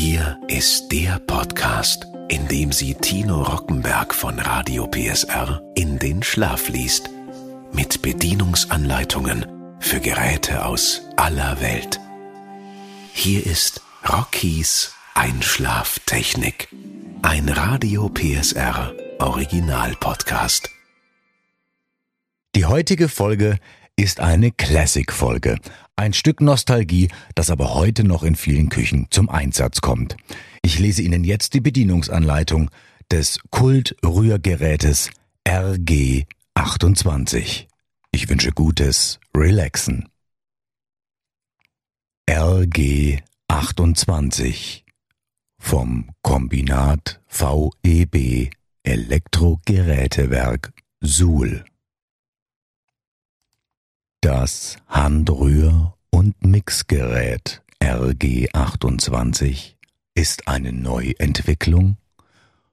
Hier ist der Podcast, in dem sie Tino Rockenberg von Radio PSR in den Schlaf liest. Mit Bedienungsanleitungen für Geräte aus aller Welt. Hier ist Rockies Einschlaftechnik. Ein Radio PSR Original Podcast. Die heutige Folge ist eine Classic-Folge. Ein Stück Nostalgie, das aber heute noch in vielen Küchen zum Einsatz kommt. Ich lese Ihnen jetzt die Bedienungsanleitung des Kult-Rührgerätes RG28. Ich wünsche gutes Relaxen. RG28 vom Kombinat VEB Elektrogerätewerk Suhl. Das Handrühr- und Mixgerät RG28 ist eine Neuentwicklung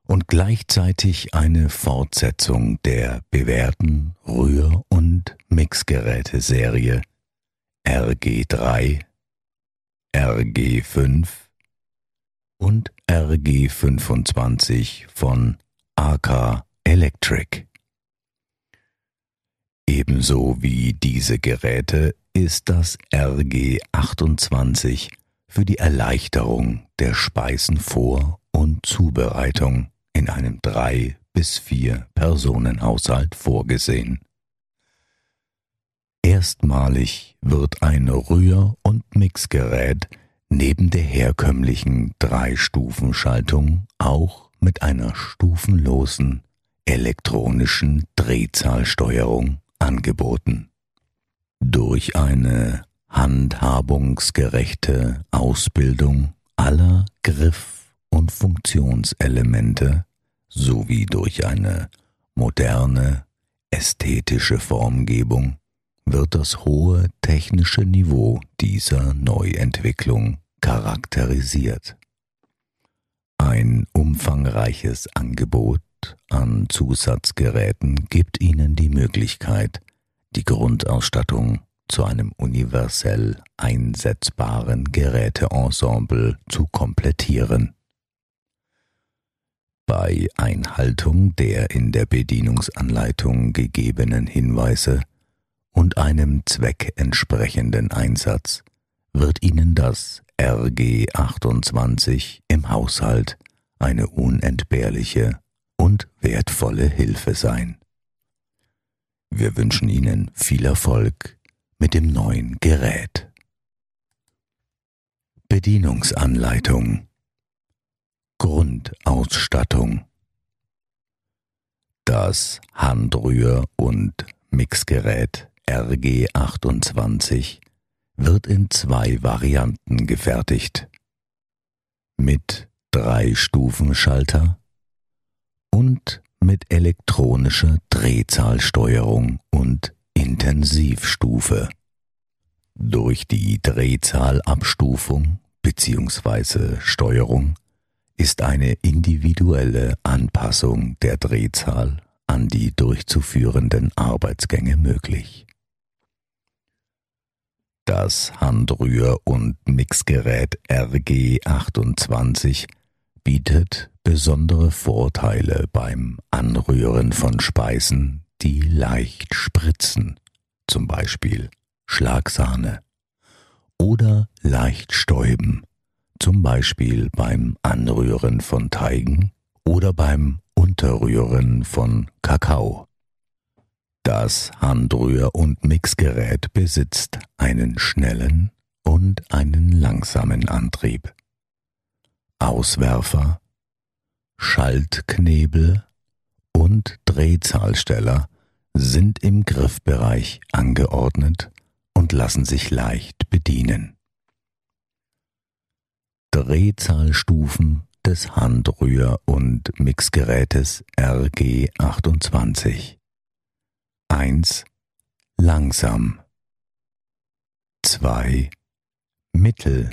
und gleichzeitig eine Fortsetzung der bewährten Rühr- und Mixgeräteserie RG3, RG5 und RG25 von AK Electric. Ebenso wie diese Geräte ist das RG28 für die Erleichterung der Speisenvor- und Zubereitung in einem drei bis vier Personenhaushalt vorgesehen. Erstmalig wird ein Rühr- und Mixgerät neben der herkömmlichen Drei-Stufen-Schaltung auch mit einer stufenlosen elektronischen Drehzahlsteuerung angeboten. Durch eine handhabungsgerechte Ausbildung aller Griff- und Funktionselemente sowie durch eine moderne, ästhetische Formgebung wird das hohe technische Niveau dieser Neuentwicklung charakterisiert. Ein umfangreiches Angebot an Zusatzgeräten gibt Ihnen die Möglichkeit, die Grundausstattung zu einem universell einsetzbaren Geräteensemble zu komplettieren. Bei Einhaltung der in der Bedienungsanleitung gegebenen Hinweise und einem zweckentsprechenden Einsatz wird Ihnen das RG28 im Haushalt eine unentbehrliche und wertvolle Hilfe sein. Wir wünschen Ihnen viel Erfolg mit dem neuen Gerät. Bedienungsanleitung Grundausstattung Das Handrühr- und Mixgerät RG28 wird in zwei Varianten gefertigt. Mit Drei-Stufen-Schalter und mit elektronischer Drehzahlsteuerung und Intensivstufe. Durch die Drehzahlabstufung bzw. Steuerung ist eine individuelle Anpassung der Drehzahl an die durchzuführenden Arbeitsgänge möglich. Das Handrühr- und Mixgerät RG28 bietet besondere Vorteile beim Anrühren von Speisen, die leicht spritzen, zum Beispiel Schlagsahne, oder leicht stäuben, zum Beispiel beim Anrühren von Teigen oder beim Unterrühren von Kakao. Das Handrühr- und Mixgerät besitzt einen schnellen und einen langsamen Antrieb. Auswerfer, Schaltknebel und Drehzahlsteller sind im Griffbereich angeordnet und lassen sich leicht bedienen. Drehzahlstufen des Handrühr- und Mixgerätes RG28 1 langsam. 2 mittel.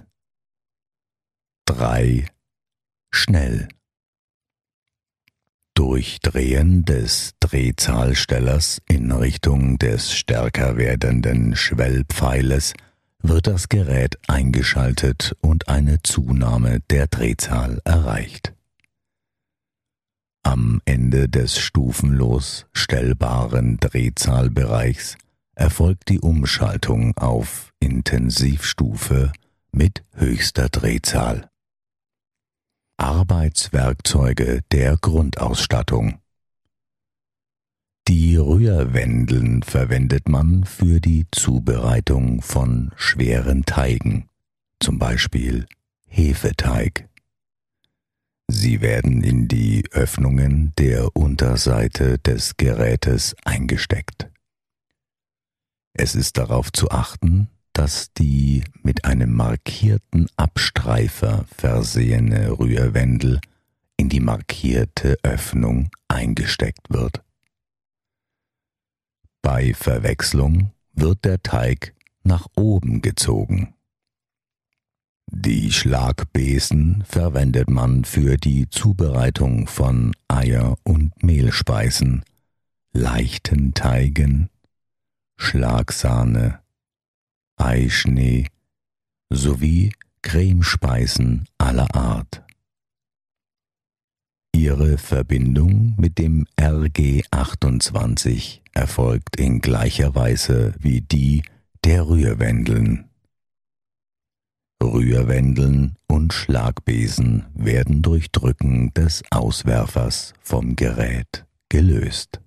3 schnell Durchdrehen des Drehzahlstellers in Richtung des stärker werdenden Schwellpfeiles wird das Gerät eingeschaltet und eine Zunahme der Drehzahl erreicht. Am Ende des stufenlos stellbaren Drehzahlbereichs erfolgt die Umschaltung auf Intensivstufe mit höchster Drehzahl. Arbeitswerkzeuge der Grundausstattung Die Rührwendeln verwendet man für die Zubereitung von schweren Teigen, zum Beispiel Hefeteig. Sie werden in die Öffnungen der Unterseite des Gerätes eingesteckt. Es ist darauf zu achten, dass die mit einem markierten Abstreifer versehene Rührwendel in die markierte Öffnung eingesteckt wird. Bei Verwechslung wird der Teig nach oben gezogen. Die Schlagbesen verwendet man für die Zubereitung von Eier- und Mehlspeisen, leichten Teigen, Schlagsahne, Eischnee sowie Cremespeisen aller Art. Ihre Verbindung mit dem RG28 erfolgt in gleicher Weise wie die der Rührwendeln. Rührwendeln und Schlagbesen werden durch Drücken des Auswerfers vom Gerät gelöst.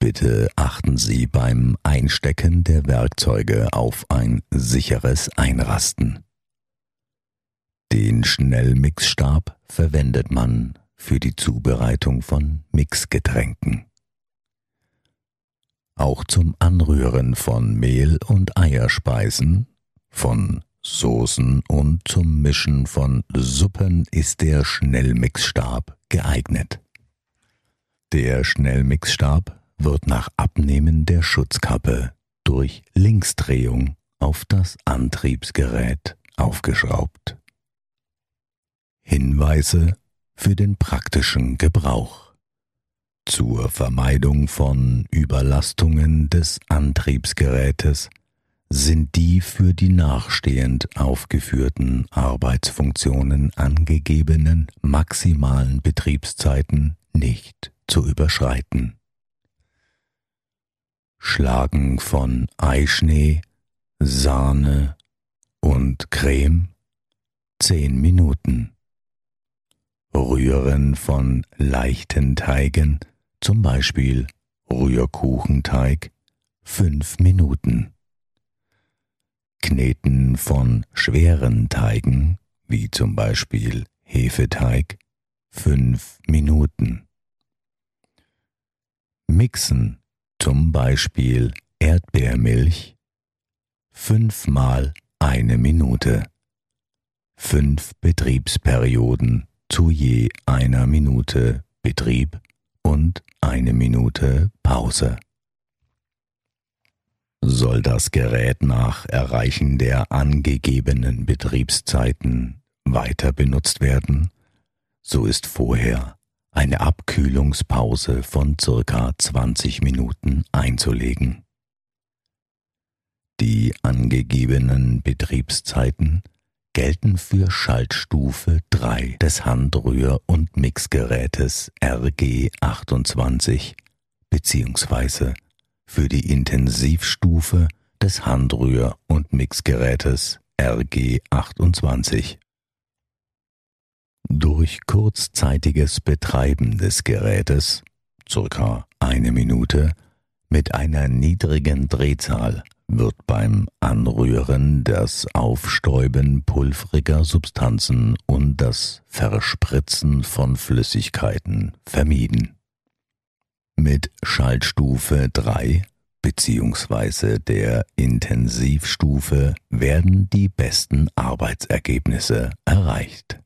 Bitte achten Sie beim Einstecken der Werkzeuge auf ein sicheres Einrasten. Den Schnellmixstab verwendet man für die Zubereitung von Mixgetränken. Auch zum Anrühren von Mehl und Eierspeisen, von Soßen und zum Mischen von Suppen ist der Schnellmixstab geeignet. Der Schnellmixstab wird nach Abnehmen der Schutzkappe durch Linksdrehung auf das Antriebsgerät aufgeschraubt. Hinweise für den praktischen Gebrauch. Zur Vermeidung von Überlastungen des Antriebsgerätes sind die für die nachstehend aufgeführten Arbeitsfunktionen angegebenen maximalen Betriebszeiten nicht zu überschreiten. Schlagen von Eischnee, Sahne und Creme zehn Minuten. Rühren von leichten Teigen, zum Beispiel Rührkuchenteig, fünf Minuten. Kneten von schweren Teigen, wie zum Beispiel Hefeteig, fünf Minuten. Mixen, zum Beispiel Erdbeermilch, fünfmal eine Minute. Fünf Betriebsperioden zu je einer Minute Betrieb und eine Minute Pause. Soll das Gerät nach Erreichen der angegebenen Betriebszeiten weiter benutzt werden, so ist vorher eine Abkühlungspause von circa 20 Minuten einzulegen. Die angegebenen Betriebszeiten gelten für Schaltstufe 3 des Handrühr- und Mixgerätes RG28 bzw für die Intensivstufe des Handrühr- und Mixgerätes RG28. Durch kurzzeitiges Betreiben des Gerätes, circa eine Minute, mit einer niedrigen Drehzahl wird beim Anrühren das Aufstäuben pulvriger Substanzen und das Verspritzen von Flüssigkeiten vermieden. Mit Schaltstufe 3 bzw. der Intensivstufe werden die besten Arbeitsergebnisse erreicht.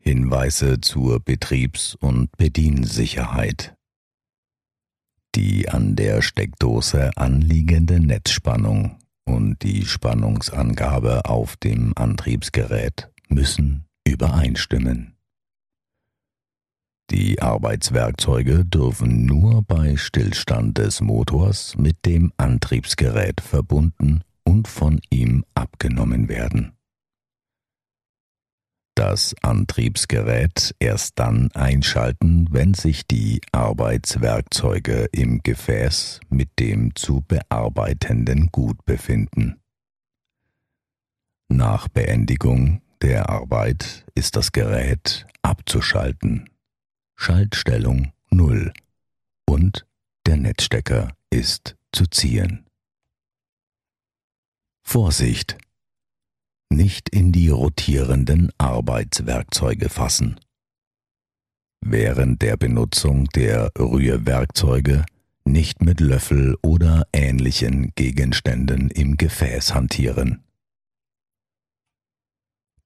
Hinweise zur Betriebs- und Bediensicherheit. Die an der Steckdose anliegende Netzspannung und die Spannungsangabe auf dem Antriebsgerät müssen übereinstimmen. Die Arbeitswerkzeuge dürfen nur bei Stillstand des Motors mit dem Antriebsgerät verbunden und von ihm abgenommen werden. Das Antriebsgerät erst dann einschalten, wenn sich die Arbeitswerkzeuge im Gefäß mit dem zu bearbeitenden Gut befinden. Nach Beendigung der Arbeit ist das Gerät abzuschalten. Schaltstellung 0 und der Netzstecker ist zu ziehen. Vorsicht! Nicht in die rotierenden Arbeitswerkzeuge fassen. Während der Benutzung der Rührwerkzeuge nicht mit Löffel oder ähnlichen Gegenständen im Gefäß hantieren.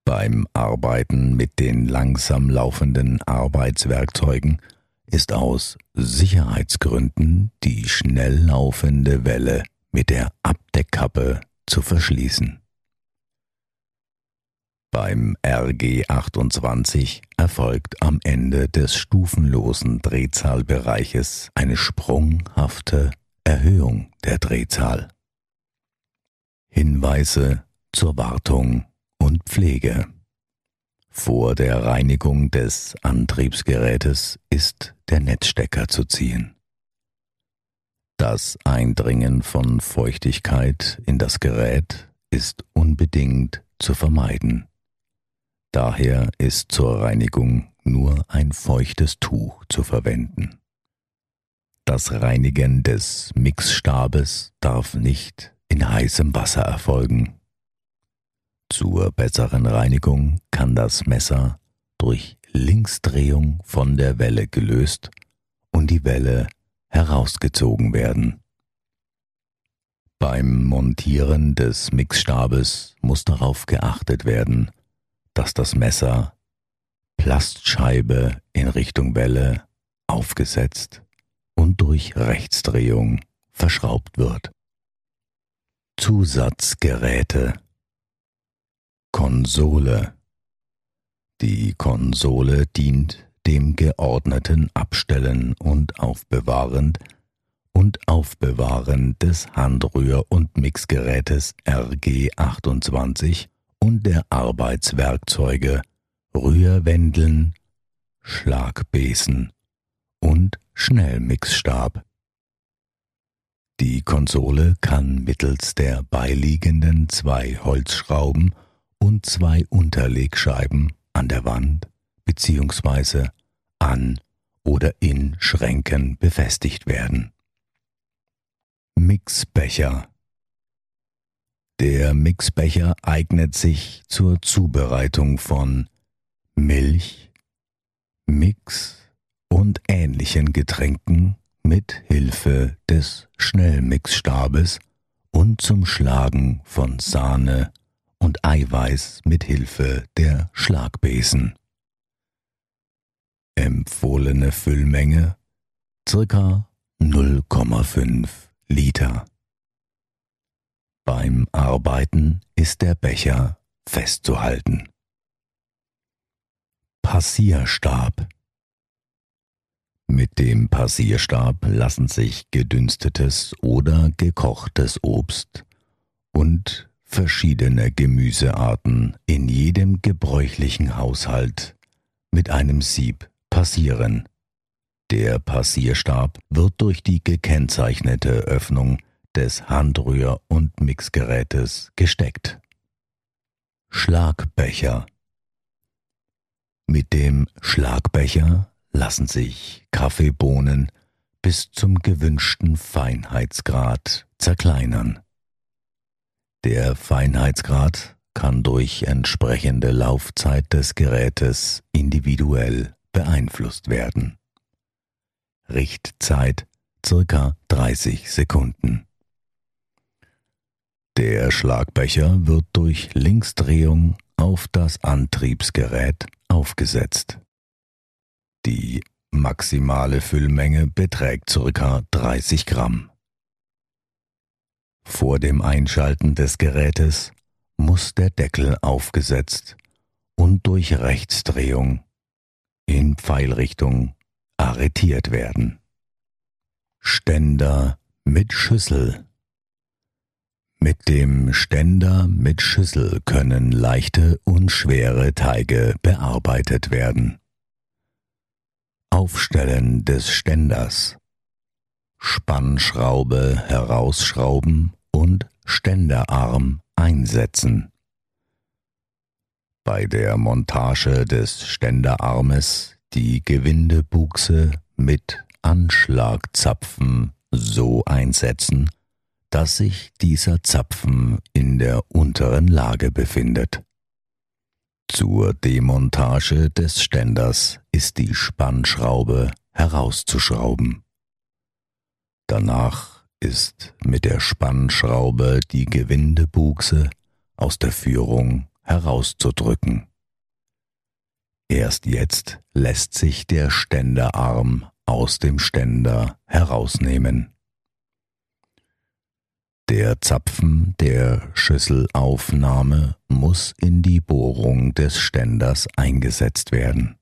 Beim Arbeiten mit den langsam laufenden Arbeitswerkzeugen ist aus Sicherheitsgründen die schnell laufende Welle mit der Abdeckkappe zu verschließen. Beim RG28 erfolgt am Ende des stufenlosen Drehzahlbereiches eine sprunghafte Erhöhung der Drehzahl. Hinweise zur Wartung und Pflege. Vor der Reinigung des Antriebsgerätes ist der Netzstecker zu ziehen. Das Eindringen von Feuchtigkeit in das Gerät ist unbedingt zu vermeiden. Daher ist zur Reinigung nur ein feuchtes Tuch zu verwenden. Das Reinigen des Mixstabes darf nicht in heißem Wasser erfolgen. Zur besseren Reinigung kann das Messer durch Linksdrehung von der Welle gelöst und die Welle herausgezogen werden. Beim Montieren des Mixstabes muss darauf geachtet werden, dass das Messer Plastscheibe in Richtung Welle aufgesetzt und durch Rechtsdrehung verschraubt wird. Zusatzgeräte Konsole. Die Konsole dient dem geordneten Abstellen und Aufbewahren und Aufbewahren des Handrühr- und Mixgerätes RG28 und der Arbeitswerkzeuge Rührwendeln, Schlagbesen und Schnellmixstab. Die Konsole kann mittels der beiliegenden zwei Holzschrauben und zwei Unterlegscheiben an der Wand bzw. an oder in Schränken befestigt werden. Mixbecher Der Mixbecher eignet sich zur Zubereitung von Milch, Mix und ähnlichen Getränken mit Hilfe des Schnellmixstabes und zum Schlagen von Sahne, und Eiweiß mit Hilfe der Schlagbesen. Empfohlene Füllmenge ca. 0,5 Liter. Beim Arbeiten ist der Becher festzuhalten. Passierstab Mit dem Passierstab lassen sich gedünstetes oder gekochtes Obst und verschiedene Gemüsearten in jedem gebräuchlichen Haushalt mit einem Sieb passieren. Der Passierstab wird durch die gekennzeichnete Öffnung des Handrühr- und Mixgerätes gesteckt. Schlagbecher Mit dem Schlagbecher lassen sich Kaffeebohnen bis zum gewünschten Feinheitsgrad zerkleinern. Der Feinheitsgrad kann durch entsprechende Laufzeit des Gerätes individuell beeinflusst werden. Richtzeit circa 30 Sekunden. Der Schlagbecher wird durch Linksdrehung auf das Antriebsgerät aufgesetzt. Die maximale Füllmenge beträgt circa 30 Gramm. Vor dem Einschalten des Gerätes muss der Deckel aufgesetzt und durch Rechtsdrehung in Pfeilrichtung arretiert werden. Ständer mit Schüssel Mit dem Ständer mit Schüssel können leichte und schwere Teige bearbeitet werden. Aufstellen des Ständers Spannschraube herausschrauben und Ständerarm einsetzen. Bei der Montage des Ständerarmes die Gewindebuchse mit Anschlagzapfen so einsetzen, dass sich dieser Zapfen in der unteren Lage befindet. Zur Demontage des Ständers ist die Spannschraube herauszuschrauben. Danach ist mit der Spannschraube die Gewindebuchse aus der Führung herauszudrücken. Erst jetzt lässt sich der Ständerarm aus dem Ständer herausnehmen. Der Zapfen der Schüsselaufnahme muss in die Bohrung des Ständers eingesetzt werden.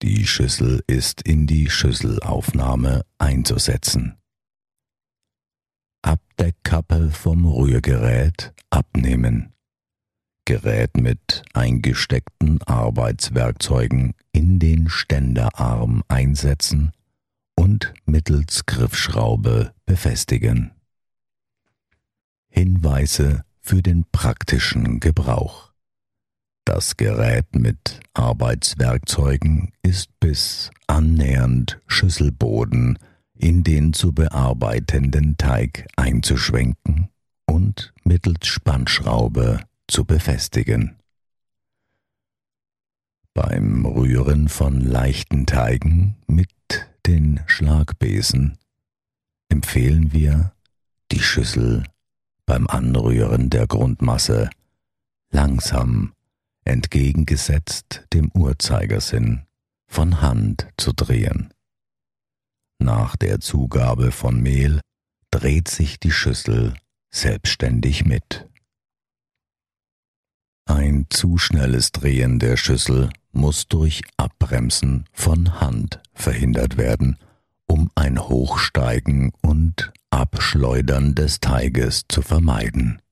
Die Schüssel ist in die Schüsselaufnahme einzusetzen. Abdeckkappe vom Rührgerät abnehmen. Gerät mit eingesteckten Arbeitswerkzeugen in den Ständerarm einsetzen und mittels Griffschraube befestigen. Hinweise für den praktischen Gebrauch. Das Gerät mit Arbeitswerkzeugen ist bis annähernd Schüsselboden in den zu bearbeitenden Teig einzuschwenken und mittels Spannschraube zu befestigen. Beim Rühren von leichten Teigen mit den Schlagbesen empfehlen wir, die Schüssel beim Anrühren der Grundmasse langsam entgegengesetzt dem Uhrzeigersinn von Hand zu drehen. Nach der Zugabe von Mehl dreht sich die Schüssel selbstständig mit. Ein zu schnelles Drehen der Schüssel muss durch Abbremsen von Hand verhindert werden, um ein Hochsteigen und Abschleudern des Teiges zu vermeiden.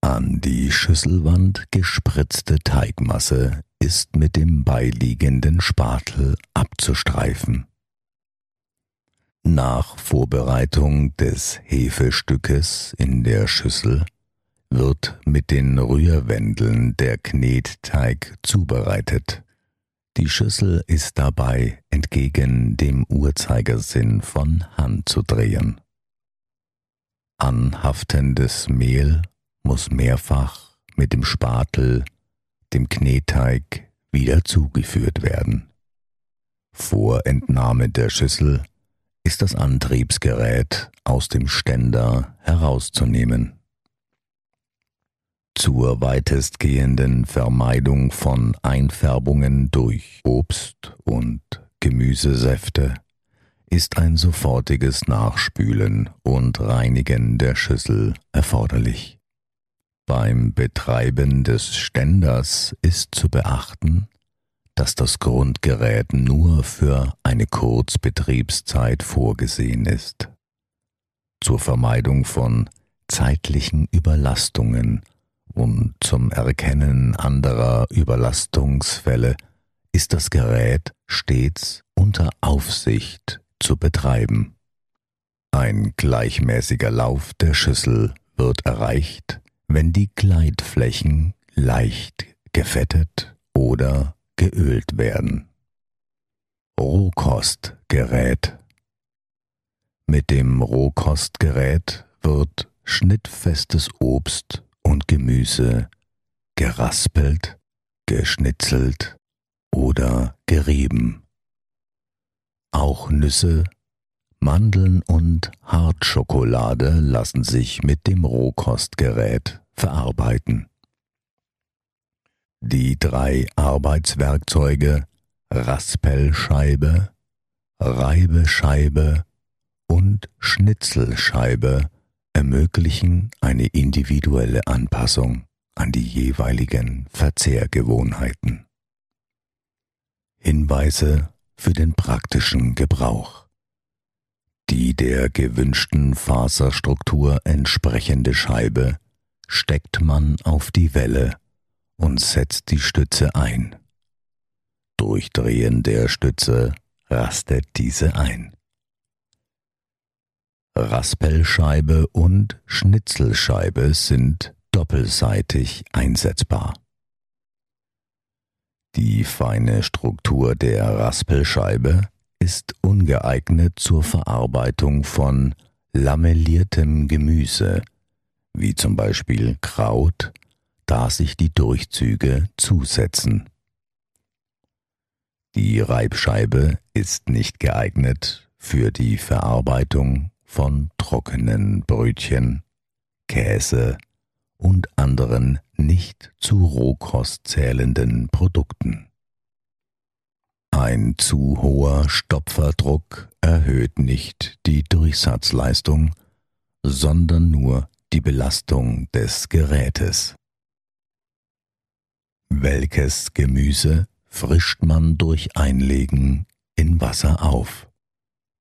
An die Schüsselwand gespritzte Teigmasse ist mit dem beiliegenden Spatel abzustreifen. Nach Vorbereitung des Hefestückes in der Schüssel wird mit den Rührwendeln der Knetteig zubereitet. Die Schüssel ist dabei entgegen dem Uhrzeigersinn von Hand zu drehen. Anhaftendes Mehl muss mehrfach mit dem Spatel dem Knetteig wieder zugeführt werden. Vor Entnahme der Schüssel ist das Antriebsgerät aus dem Ständer herauszunehmen. Zur weitestgehenden Vermeidung von Einfärbungen durch Obst und Gemüsesäfte ist ein sofortiges Nachspülen und Reinigen der Schüssel erforderlich. Beim Betreiben des Ständers ist zu beachten, dass das Grundgerät nur für eine Kurzbetriebszeit vorgesehen ist. Zur Vermeidung von zeitlichen Überlastungen und zum Erkennen anderer Überlastungsfälle ist das Gerät stets unter Aufsicht zu betreiben. Ein gleichmäßiger Lauf der Schüssel wird erreicht, wenn die Gleitflächen leicht gefettet oder geölt werden. Rohkostgerät Mit dem Rohkostgerät wird schnittfestes Obst und Gemüse geraspelt, geschnitzelt oder gerieben. Auch Nüsse, Mandeln und Hartschokolade lassen sich mit dem Rohkostgerät verarbeiten. Die drei Arbeitswerkzeuge Raspelscheibe, Reibescheibe und Schnitzelscheibe ermöglichen eine individuelle Anpassung an die jeweiligen Verzehrgewohnheiten. Hinweise für den praktischen Gebrauch. Die der gewünschten Faserstruktur entsprechende Scheibe steckt man auf die Welle und setzt die Stütze ein. Durch Drehen der Stütze rastet diese ein. Raspelscheibe und Schnitzelscheibe sind doppelseitig einsetzbar. Die feine Struktur der Raspelscheibe ist ungeeignet zur Verarbeitung von lamelliertem Gemüse, wie zum Beispiel Kraut, da sich die Durchzüge zusetzen. Die Reibscheibe ist nicht geeignet für die Verarbeitung von trockenen Brötchen, Käse und anderen nicht zu Rohkost zählenden Produkten. Ein zu hoher Stopferdruck erhöht nicht die Durchsatzleistung, sondern nur die Belastung des Gerätes. Welches Gemüse frischt man durch Einlegen in Wasser auf?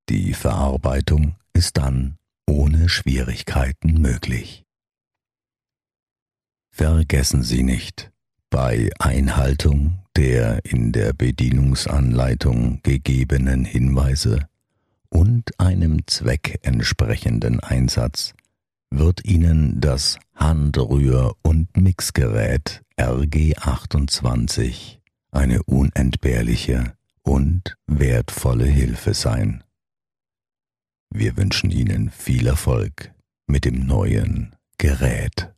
Die Verarbeitung ist dann ohne Schwierigkeiten möglich. Vergessen Sie nicht, bei Einhaltung der in der Bedienungsanleitung gegebenen Hinweise und einem zweckentsprechenden Einsatz wird Ihnen das Handrühr- und Mixgerät RG28 eine unentbehrliche und wertvolle Hilfe sein. Wir wünschen Ihnen viel Erfolg mit dem neuen Gerät.